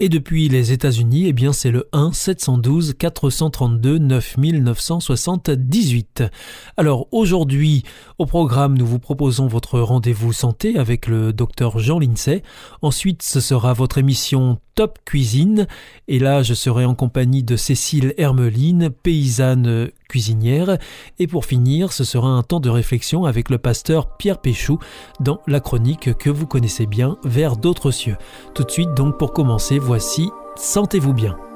Et depuis les États-Unis, eh bien c'est le 1 712 432 9978. Alors aujourd'hui, au programme, nous vous proposons votre rendez-vous santé avec le docteur Jean Lincey. Ensuite, ce sera votre émission Top Cuisine. Et là, je serai en compagnie de Cécile Hermeline, paysanne cuisinière. Et pour finir, ce sera un temps de réflexion avec le pasteur Pierre Péchou dans la chronique que vous connaissez bien, Vers d'autres cieux. Tout de suite, donc, pour commencer, voici Sentez-vous bien.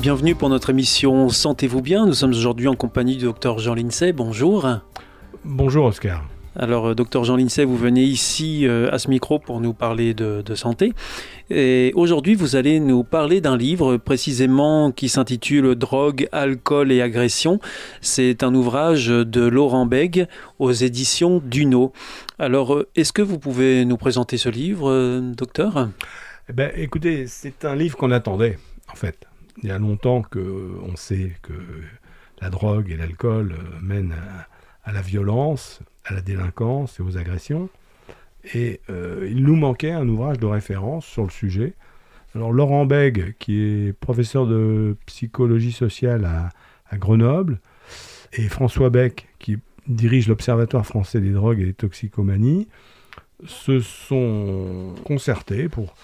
Bienvenue pour notre émission Sentez-vous bien. Nous sommes aujourd'hui en compagnie du docteur Jean Lincey. Bonjour. Bonjour Oscar. Alors, euh, docteur Jean Lincey, vous venez ici euh, à ce micro pour nous parler de, santé. Et aujourd'hui, vous allez nous parler d'un livre précisément qui s'intitule Drogue, alcool et agression. C'est un ouvrage de Laurent Bègue aux éditions Duno. Alors, euh, est-ce que vous pouvez nous présenter ce livre, docteur? Eh ben, Écoutez, c'est un livre qu'on attendait, en fait il y a longtemps qu'on sait que la drogue et l'alcool euh, mènent à, la violence, à la délinquance et aux agressions. Et euh, il nous manquait un ouvrage de référence sur le sujet. Alors Laurent Bègue, qui est professeur de psychologie sociale à, Grenoble, et François Beck, qui dirige l'Observatoire français des drogues et des toxicomanies, se sont concertés pour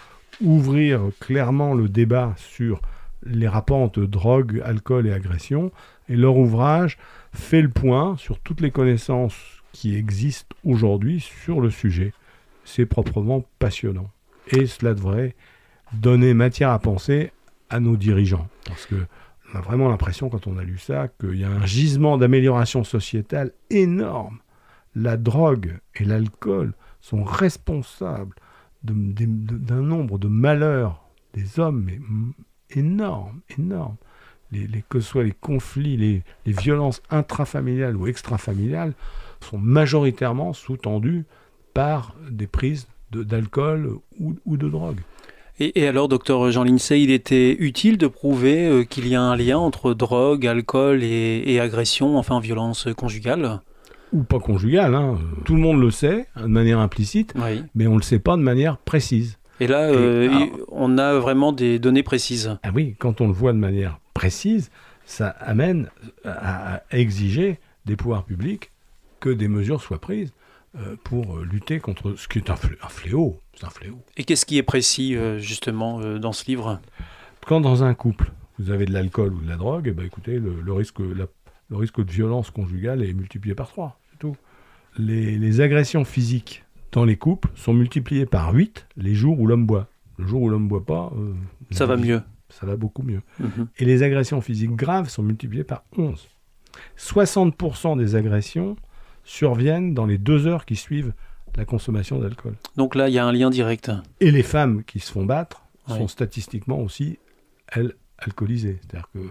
ouvrir clairement le débat sur les rapports entre drogue, alcool et agression. Et leur ouvrage fait le point sur toutes les connaissances qui existent aujourd'hui sur le sujet. C'est proprement passionnant. Et cela devrait donner matière à penser à nos dirigeants. Parce que on a vraiment l'impression, quand on a lu ça, qu'il y a un gisement d'amélioration sociétale énorme. La drogue et l'alcool sont responsables d'un nombre de malheurs des hommes, mais énorme, énorme. Les, que ce soit les conflits, les, violences intrafamiliales ou extrafamiliales, sont majoritairement sous-tendues par des prises d'alcool ou, de drogue. Et, alors, docteur Jean Lincey, il était utile de prouver euh, qu'il y a un lien entre drogue, alcool et, agression, enfin violence conjugale? Ou pas conjugale, hein. tout le monde le sait de manière implicite, mais on ne le sait pas de manière précise. Et là, euh, on a vraiment des données précises. Ah oui, quand on le voit de manière précise, ça amène à, exiger des pouvoirs publics que des mesures soient prises euh, pour lutter contre ce qui est un, fléau. un fléau. Et qu'est-ce qui est précis euh, justement dans ce livre? Quand dans un couple, vous avez de l'alcool ou de la drogue, eh ben, écoutez, le, risque, le risque de violence conjugale est multiplié par trois. C'est tout. Les, les agressions physiques dans les couples sont multipliés par 8 les jours où l'homme boit. Le jour où l'homme boit pas, euh, ça va mieux. Ça va beaucoup mieux. Mhm. Et les agressions physiques graves sont multipliées par 11. 60% des agressions surviennent dans les deux heures qui suivent la consommation d'alcool. Donc là, il y a un lien direct. Et les femmes qui se font battre sont statistiquement aussi, elles, alcoolisées. C'est-à-dire que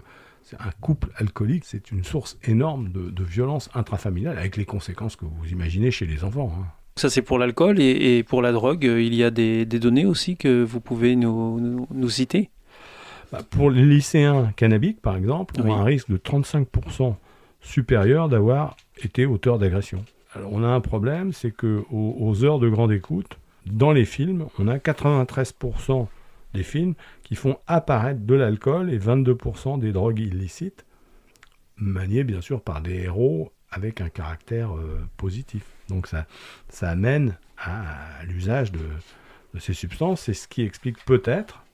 un couple alcoolique, c'est une source énorme de, violence intrafamiliale, avec les conséquences que vous imaginez chez les enfants. Hein. Ça, c'est pour l'alcool et, pour la drogue, il y a des, données aussi que vous pouvez nous, citer? Bah, Pour les lycéens cannabiques, par exemple, on a un risque de 35% supérieur d'avoir été auteur d'agression. Alors, on a un problème, c'est que aux, heures de grande écoute, dans les films, on a 93% des films qui font apparaître de l'alcool et 22% des drogues illicites, maniées bien sûr par des héros avec un caractère euh, positif. Donc ça, ça amène à, l'usage de, ces substances. C'est ce qui explique peut-être,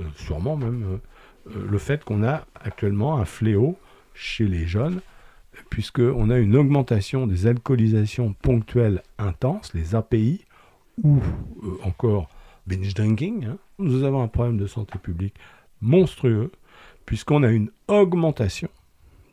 euh, sûrement même, euh, le fait qu'on a actuellement un fléau chez les jeunes, puisqu'on a une augmentation des alcoolisations ponctuelles intenses, les API, ou encore binge drinking. Hein. Nous avons un problème de santé publique monstrueux, puisqu'on a une augmentation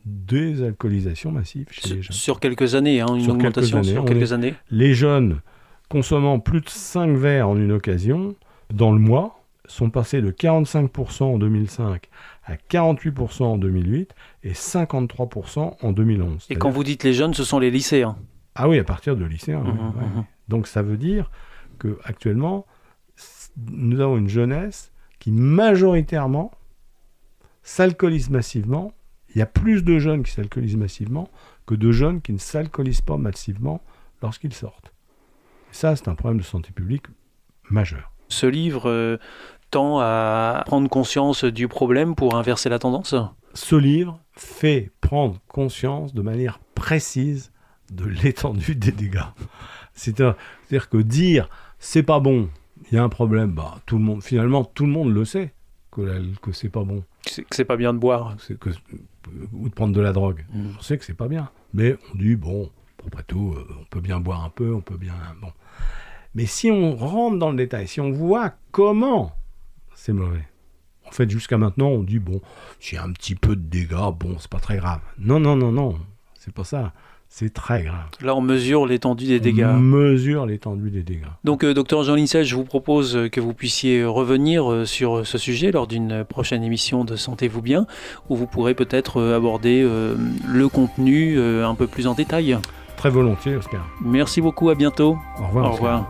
des alcoolisations massives chez les jeunes. Sur quelques années, hein, une sur augmentation quelques années, sur quelques années. Les jeunes consommant plus de 5 verres en une occasion dans le mois sont passés de 45% en 2005 à 48% en 2008 et 53% en 2011. Et quand vous dites les jeunes, ce sont les lycéens Ah oui, à partir de lycéens. Mmh, mmh. Donc ça veut dire que actuellement, nous avons une jeunesse qui majoritairement s'alcoolise massivement il y a plus de jeunes qui s'alcoolisent massivement que de jeunes qui ne s'alcoolisent pas massivement lorsqu'ils sortent. Et ça, c'est un problème de santé publique majeur. Ce livre euh, tend à prendre conscience du problème pour inverser la tendance? Ce livre fait prendre conscience de manière précise de l'étendue des dégâts. C'est-à-dire que dire c'est pas bon, il y a un problème, bah, tout le monde, finalement, tout le monde le sait que, que c'est pas bon. Que c'est pas bien de boire. Que, ou de prendre de la drogue. Mm. On sait que c'est pas bien. Mais on dit, bon, après tout, euh, on peut bien boire un peu, on peut bien. Bon. Mais si on rentre dans le détail, si on voit comment c'est mauvais. En fait, jusqu'à maintenant, on dit, bon, s'il y a un petit peu de dégâts, bon, c'est pas très grave. Non, non, non, non, c'est pas ça. C'est très grave. Là, on mesure l'étendue des dégâts. On mesure l'étendue des dégâts. Donc, euh, docteur Jean Lincel, je vous propose que vous puissiez revenir euh, sur ce sujet lors d'une prochaine émission de Sentez-vous bien, où vous pourrez peut-être euh, aborder le contenu un peu plus en détail. Très volontiers, Oscar. Merci beaucoup, à bientôt. Au revoir. Au revoir.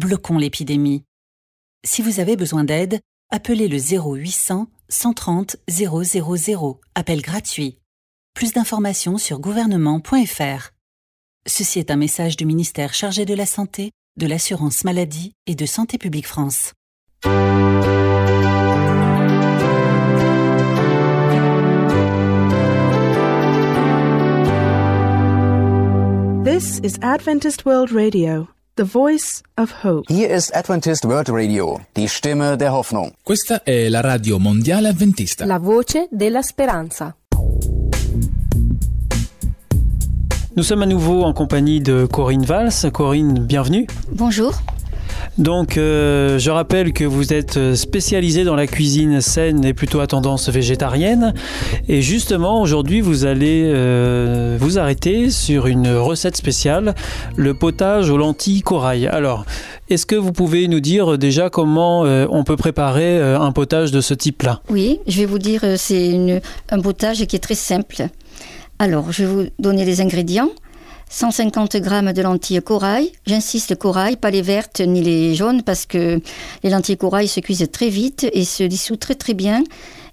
bloquons l'épidémie. Si vous avez besoin d'aide, appelez le 0800 130 000, appel gratuit. Plus d'informations sur gouvernement.fr. Ceci est un message du ministère chargé de la Santé, de l'Assurance Maladie et de Santé publique France. This is Adventist World Radio. The Voice of Hope. Hier ist Adventist World Radio, die Stimme der Hoffnung. Questa è la radio mondiale adventista. La voce della speranza. Nous sommes à nouveau en compagnie de Corinne Valls. Corinne, bienvenue. Bonjour. Donc, euh, je rappelle que vous êtes spécialisé dans la cuisine saine et plutôt à tendance végétarienne. Et justement, aujourd'hui, vous allez euh, vous arrêter sur une recette spéciale, le potage aux lentilles corail. Alors, est-ce que vous pouvez nous dire déjà comment euh, on peut préparer un potage de ce type-là? Oui, je vais vous dire, c'est un potage qui est très simple. Alors, je vais vous donner les ingrédients. 150 g de lentilles corail. J'insiste corail, pas les vertes ni les jaunes parce que les lentilles corail se cuisent très vite et se dissouent très très bien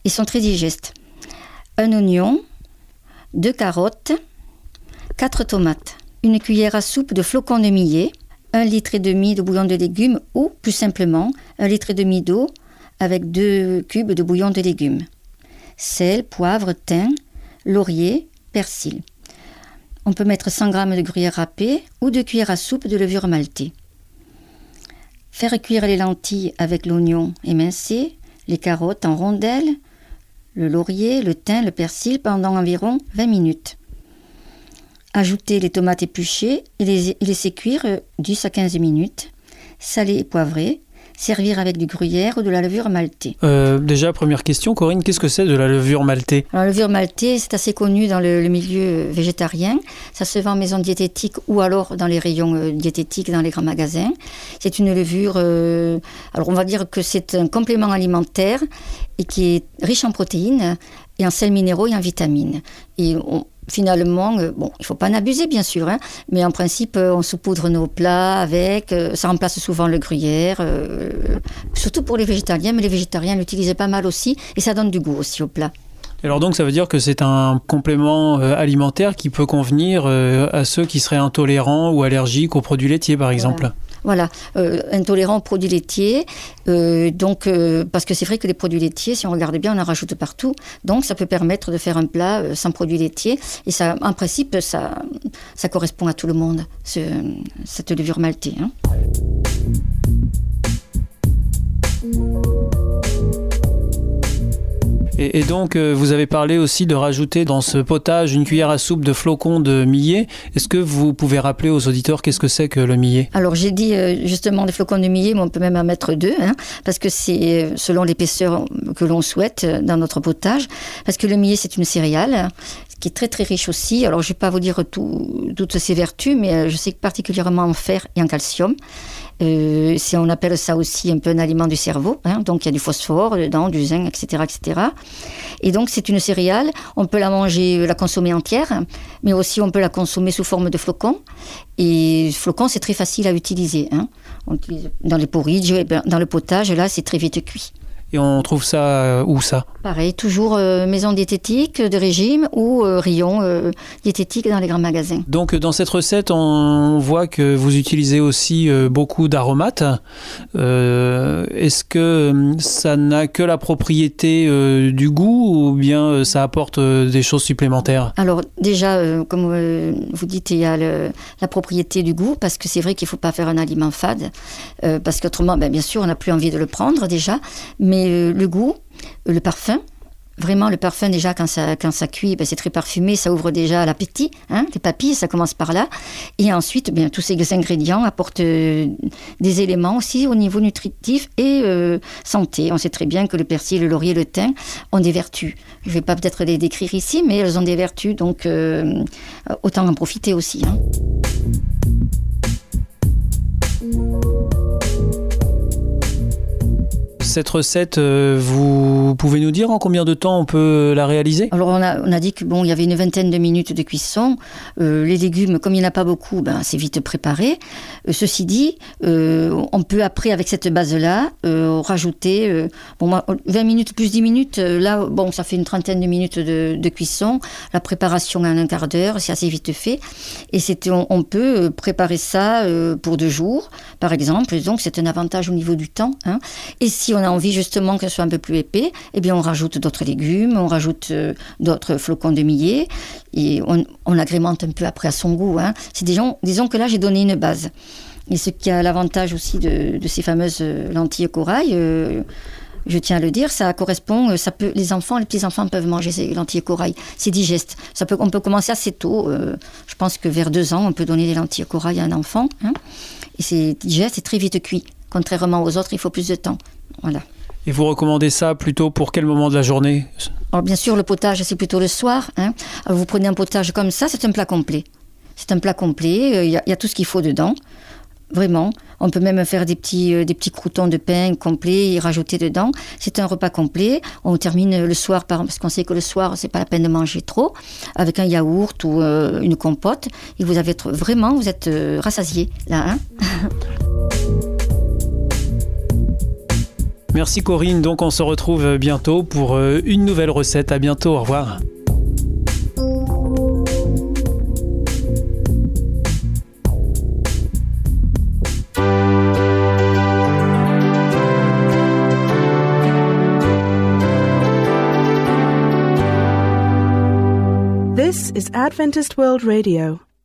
et sont très digestes. Un oignon, deux carottes, quatre tomates, une cuillère à soupe de flocons de millet, un litre et demi de bouillon de légumes ou plus simplement un litre et demi d'eau avec deux cubes de bouillon de légumes. Sel, poivre, thym, laurier, persil. On peut mettre 100 g de gruyère râpée ou de cuillère à soupe de levure maltée. Faire cuire les lentilles avec l'oignon émincé, les carottes en rondelles, le laurier, le thym, le persil pendant environ 20 minutes. Ajouter les tomates épluchées et les laisser cuire 10 à 15 minutes. Saler et poivrer. Servir avec du gruyère ou de la levure maltée. Euh, déjà, première question, Corinne, qu'est-ce que c'est de la levure maltée? Alors, la levure maltée, c'est assez connu dans le, le milieu végétarien. Ça se vend en maison diététique ou alors dans les rayons euh, diététiques dans les grands magasins. C'est une levure, euh, alors on va dire que c'est un complément alimentaire et qui est riche en protéines et en sels minéraux et en vitamines. Et on- finalement, euh, bon, il faut pas en abuser bien sûr, hein, mais en principe, euh, on saupoudre nos plats avec, euh, ça remplace souvent le gruyère, euh, surtout pour les végétariens, mais les végétariens l'utilisent pas mal aussi, et ça donne du goût aussi au plat. Alors donc ça veut dire que c'est un complément alimentaire qui peut convenir à ceux qui seraient intolérants ou allergiques aux produits laitiers par exemple? Voilà, euh, intolérant aux produits laitiers. euh, donc, euh, parce que c'est vrai que les produits laitiers, si on regarde bien, on en rajoute partout. Donc, ça peut permettre de faire un plat sans produits laitiers. Et ça, en principe, ça, correspond à tout le monde, ce- cette levure maltée. hein. Et, donc euh, vous avez parlé aussi de rajouter dans ce potage une cuillère à soupe de flocons de millet. Est-ce que vous pouvez rappeler aux auditeurs qu'est-ce que c'est que le millet? Alors, j'ai dit euh, justement des flocons de millet, mais on peut même en mettre deux, hein, parce que c'est euh, selon l'épaisseur que l'on souhaite dans notre potage. Parce que le millet, c'est une céréale qui est très très riche aussi. Alors, je vais pas vous dire tout- toutes ses vertus, mais je sais que particulièrement en fer et en calcium. Euh, on appelle ça aussi un peu un aliment du cerveau. hein. donc, il y a du phosphore dedans, du zinc, etc., etc. Et donc, c'est une céréale. On peut la manger, la consommer entière, mais aussi on peut la consommer sous forme de flocons. Et flocons, c'est très facile à utiliser. hein. Dans les porridge, eh ben, dans le potage, là, c'est très vite cuit. Et on trouve ça euh, où ça? Pareil, toujours euh, maison diététique de régime ou euh, rayon euh, diététique dans les grands magasins. Donc dans cette recette, on voit que vous utilisez aussi beaucoup d'aromates. Est-ce que ça n'a que la propriété du goût ou bien ça apporte des choses supplémentaires? Alors déjà, comme vous dites, il y a le- la propriété du goût, parce que c'est vrai qu'il ne faut pas faire un aliment fade, parce qu'autrement, ben, bien sûr, on n'a plus envie de le prendre déjà, mais euh, le goût, euh, le parfum, Vraiment, le parfum, déjà, quand ça, quand ça cuit, ben, c'est très parfumé, ça ouvre déjà l'appétit, hein, les papilles, ça commence par là. Et ensuite, bien, tous ces ingrédients apportent euh, des éléments aussi au niveau nutritif et santé. On sait très bien que le persil, le laurier, le thym ont des vertus. Je ne vais pas peut-être les décrire ici, mais elles ont des vertus, donc autant en profiter aussi. hein. Cette recette, euh, vous pouvez nous dire en combien de temps on peut la réaliser? Alors on a, dit que bon, il y avait une vingtaine de minutes de cuisson. Euh, les légumes, comme il n'y en a pas beaucoup, ben, c'est vite préparé. Euh, ceci dit, on peut après, avec cette base-là, rajouter bon, moi, 20 minutes plus 10 minutes. là, bon, ça fait une trentaine de minutes de, cuisson. La préparation en un quart d'heure, c'est assez vite fait. Et on, on peut préparer ça pour deux jours, par exemple. Donc c'est un avantage au niveau du temps. hein. Et si a envie justement que ce soit un peu plus épais, eh bien on rajoute d'autres légumes, on rajoute euh, d'autres flocons de millet et on, on agrémente un peu après à son goût. hein. C'est disons, disons que là j'ai donné une base. Et ce qui a l'avantage aussi de, ces fameuses euh, lentilles corail, euh, je tiens à le dire, ça correspond, ça peut, les enfants, les petits enfants peuvent manger ces lentilles corail. C'est digeste. Ça peut, on peut commencer assez tôt. je pense que vers deux ans, on peut donner des lentilles corail à un enfant. hein. Et c'est digeste, c'est très vite cuit. Contrairement aux autres, il faut plus de temps. Voilà. Et vous recommandez ça plutôt pour quel moment de la journée? Alors bien sûr, le potage, c'est plutôt le soir. hein. Alors, vous prenez un potage comme ça, c'est un plat complet. C'est un plat complet, euh, il y, a- il y a tout ce qu'il faut dedans. Vraiment. On peut même faire des petits, euh, des petits croutons de pain complets et rajouter dedans. C'est un repas complet. On termine le soir par, parce qu'on sait que le soir, c'est pas la peine de manger trop, avec un yaourt ou euh, une compote. Et vous avez vraiment, vous êtes euh, rassasié là. hein. Merci Corinne, donc on se retrouve bientôt pour euh, une nouvelle recette. À bientôt, au revoir. This is Adventist World Radio,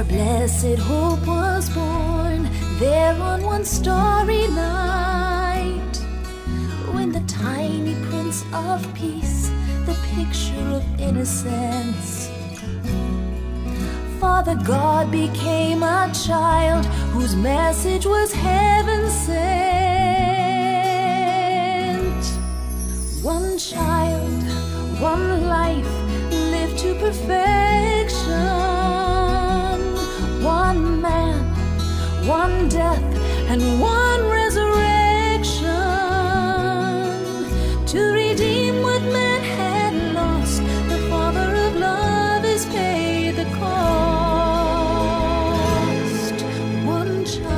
Our blessed hope was born there on one starry night, when the tiny Prince of Peace, the picture of innocence, Father God became a child whose message was heaven sent. One child, one life, lived to perfection. One death, and one resurrection to redeem what man had lost. The Father of love has paid the cost. One child.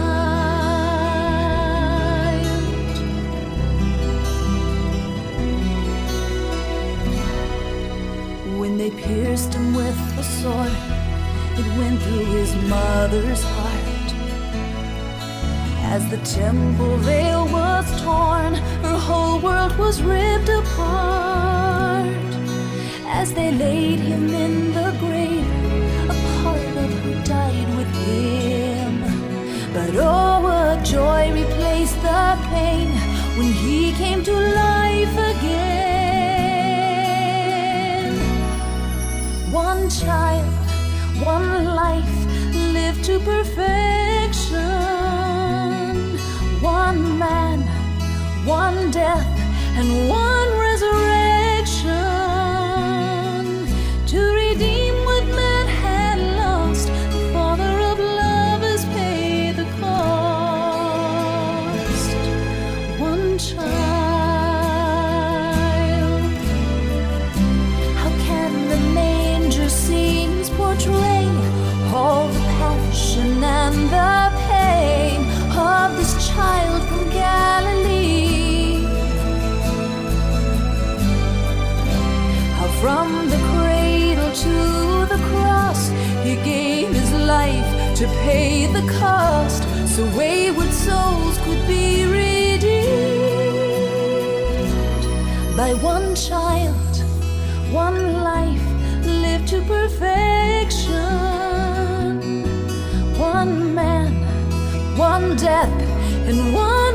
When they pierced him with the sword, it went through his mother's the temple veil was torn, her whole world was ripped apart. As they laid him in the grave, a part of her died with him. But oh, what joy replaced the pain when he came to life again. One child, one life, lived to perfection. Man, one death, and one to the cross he gave his life to pay the cost so wayward souls could be redeemed by one child, one life lived to perfection. One man, one death, and one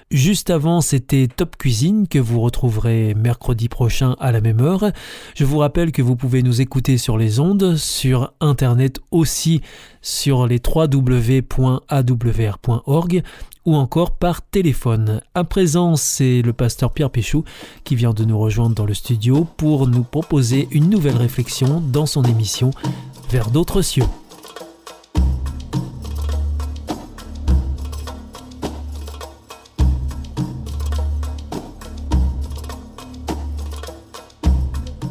Juste avant, c'était Top Cuisine que vous retrouverez mercredi prochain à la même heure. Je vous rappelle que vous pouvez nous écouter sur les ondes, sur Internet aussi, sur les www.awr.org ou encore par téléphone. À présent, c'est le pasteur Pierre Péchou qui vient de nous rejoindre dans le studio pour nous proposer une nouvelle réflexion dans son émission Vers d'autres cieux.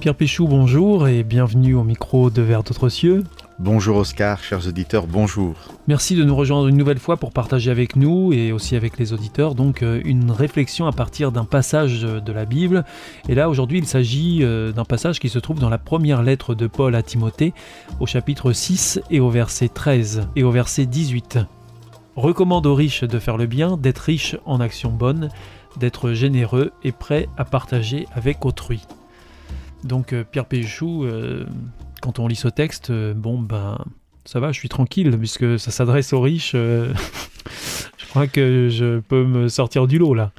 Pierre Péchou, bonjour et bienvenue au micro de Vers d'autres cieux. Bonjour Oscar, chers auditeurs, bonjour. Merci de nous rejoindre une nouvelle fois pour partager avec nous et aussi avec les auditeurs donc euh, une réflexion à partir d'un passage de la Bible. Et là aujourd'hui il s'agit euh, d'un passage qui se trouve dans la première lettre de Paul à Timothée au chapitre 6 et au verset 13 et au verset 18. Recommande aux riches de faire le bien, d'être riches en actions bonnes, d'être généreux et prêts à partager avec autrui. Donc euh, Pierre Péchou, euh, quand on lit ce texte, euh, bon ben ça va, je suis tranquille puisque ça s'adresse aux riches. je crois que je peux me sortir du lot là.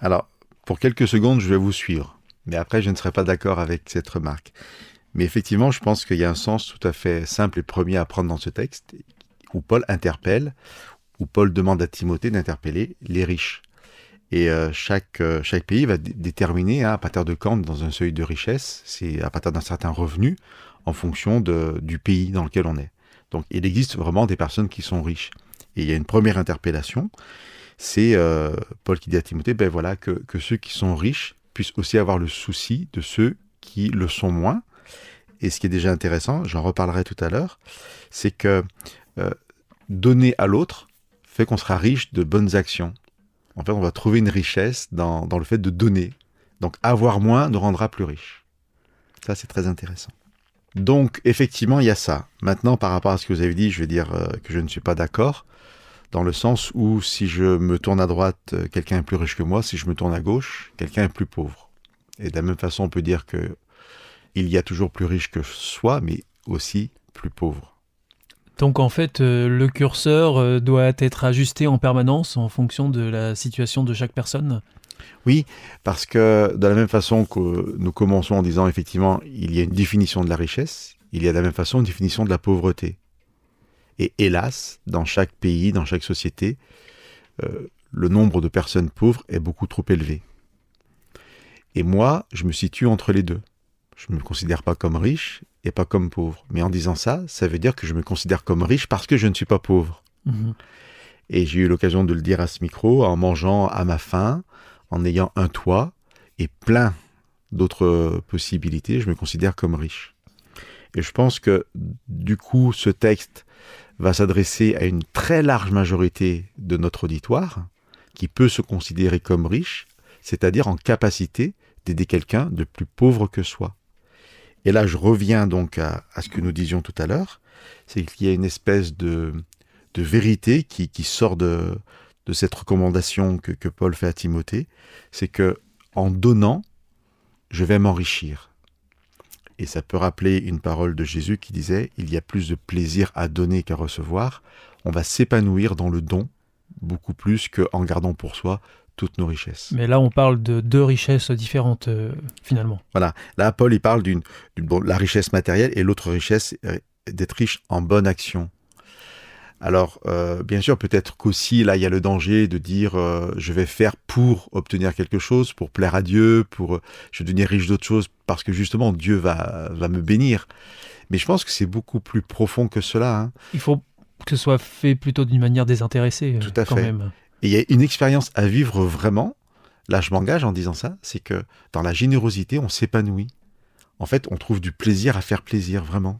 Alors, pour quelques secondes, je vais vous suivre. Mais après, je ne serai pas d'accord avec cette remarque. Mais effectivement, je pense qu'il y a un sens tout à fait simple et premier à prendre dans ce texte, où Paul interpelle, où Paul demande à Timothée d'interpeller les riches. Et euh, chaque, euh, chaque pays va dé- déterminer à partir de quand, dans un seuil de richesse, c'est à partir d'un certain revenu, en fonction de, du pays dans lequel on est. Donc il existe vraiment des personnes qui sont riches. Et il y a une première interpellation, c'est euh, Paul qui dit à Timothée, ben voilà, que, que ceux qui sont riches puissent aussi avoir le souci de ceux qui le sont moins. Et ce qui est déjà intéressant, j'en reparlerai tout à l'heure, c'est que donner à l'autre fait qu'on sera riche de bonnes actions. En fait, on va trouver une richesse dans, dans le fait de donner. Donc avoir moins nous rendra plus riche. Ça, c'est très intéressant. Donc, effectivement, il y a ça. Maintenant, par rapport à ce que vous avez dit, je vais dire euh, que je ne suis pas d'accord, dans le sens où si je me tourne à droite, euh, quelqu'un est plus riche que moi, si je me tourne à gauche, quelqu'un est plus pauvre. Et de la même façon, on peut dire que il y a toujours plus riche que soi, mais aussi plus pauvre. Donc en fait, euh, le curseur euh, doit être ajusté en permanence en fonction de la situation de chaque personne. Oui, parce que de la même façon que nous commençons en disant effectivement, il y a une définition de la richesse, il y a de la même façon une définition de la pauvreté. Et hélas, dans chaque pays, dans chaque société, euh, le nombre de personnes pauvres est beaucoup trop élevé. Et moi, je me situe entre les deux. Je ne me considère pas comme riche et pas comme pauvre. Mais en disant ça, ça veut dire que je me considère comme riche parce que je ne suis pas pauvre. Mhm. Et j'ai eu l'occasion de le dire à ce micro en mangeant à ma faim, en ayant un toit et plein d'autres possibilités, je me considère comme riche. Et je pense que du coup, ce texte va s'adresser à une très large majorité de notre auditoire qui peut se considérer comme riche, c'est-à-dire en capacité d'aider quelqu'un de plus pauvre que soi. Et là, je reviens donc à, ce que nous disions tout à l'heure, c'est qu'il y a une espèce de, vérité qui, sort de, de cette recommandation que, que Paul fait à Timothée, c'est que en donnant, je vais m'enrichir. Et ça peut rappeler une parole de Jésus qui disait il y a plus de plaisir à donner qu'à recevoir. On va s'épanouir dans le don beaucoup plus qu'en gardant pour soi toutes nos richesses. Mais là, on parle de deux richesses différentes euh, finalement. Voilà. Là, Paul, il parle d'une, bon, la richesse matérielle et l'autre richesse, euh, d'être riche en bonne action. Alors, euh, bien sûr, peut-être qu'aussi, là, il y a le danger de dire euh, je vais faire pour obtenir quelque chose, pour plaire à Dieu, pour je vais devenir riche d'autres choses, parce que justement, Dieu va, va me bénir. Mais je pense que c'est beaucoup plus profond que cela. hein. Il faut que ce soit fait plutôt d'une manière désintéressée Tout à quand fait. même. Et il y a une expérience à vivre vraiment. Là, je m'engage en disant ça, c'est que dans la générosité, on s'épanouit. En fait, on trouve du plaisir à faire plaisir, vraiment.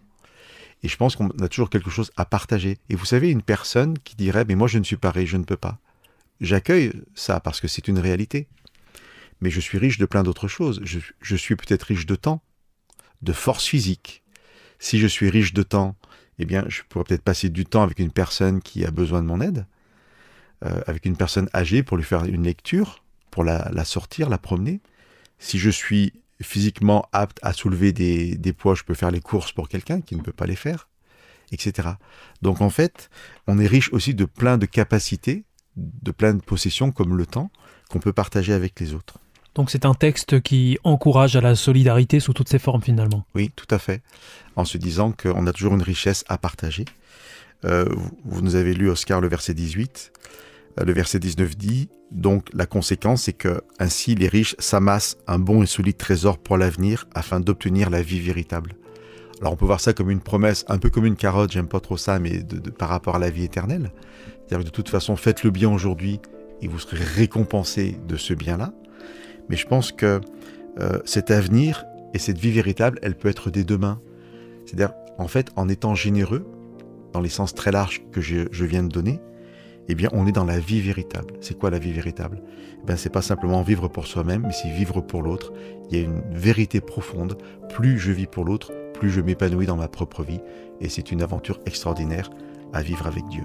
Et je pense qu'on a toujours quelque chose à partager. Et vous savez, une personne qui dirait, mais moi je ne suis pas riche, je ne peux pas. J'accueille ça parce que c'est une réalité. Mais je suis riche de plein d'autres choses. Je, suis peut-être riche de temps, de force physique. Si je suis riche de temps, eh bien, je pourrais peut-être passer du temps avec une personne qui a besoin de mon aide, euh, avec une personne âgée pour lui faire une lecture, pour la, la sortir, la promener. Si je suis physiquement apte à soulever des, des poids, je peux faire les courses pour quelqu'un qui ne peut pas les faire, etc. Donc en fait, on est riche aussi de plein de capacités, de plein de possessions comme le temps, qu'on peut partager avec les autres. Donc c'est un texte qui encourage à la solidarité sous toutes ses formes finalement. Oui, tout à fait. En se disant qu'on a toujours une richesse à partager. Euh, vous, vous nous avez lu, Oscar, le verset 18. Le verset 19 dit donc la conséquence, c'est que ainsi les riches s'amassent un bon et solide trésor pour l'avenir afin d'obtenir la vie véritable. Alors on peut voir ça comme une promesse, un peu comme une carotte, j'aime pas trop ça, mais de, de- par rapport à la vie éternelle. C'est-à-dire que de toute façon, faites le bien aujourd'hui et vous serez récompensé de ce bien-là. Mais je pense que euh, cet avenir et cette vie véritable, elle peut être dès demain. C'est-à-dire, en fait, en étant généreux, dans les sens très larges que je, je viens de donner, eh bien, on est dans la vie véritable. C'est quoi la vie véritable? Eh bien, c'est pas simplement vivre pour soi-même, mais c'est vivre pour l'autre. Il y a une vérité profonde. Plus je vis pour l'autre, plus je m'épanouis dans ma propre vie. Et c'est une aventure extraordinaire à vivre avec Dieu.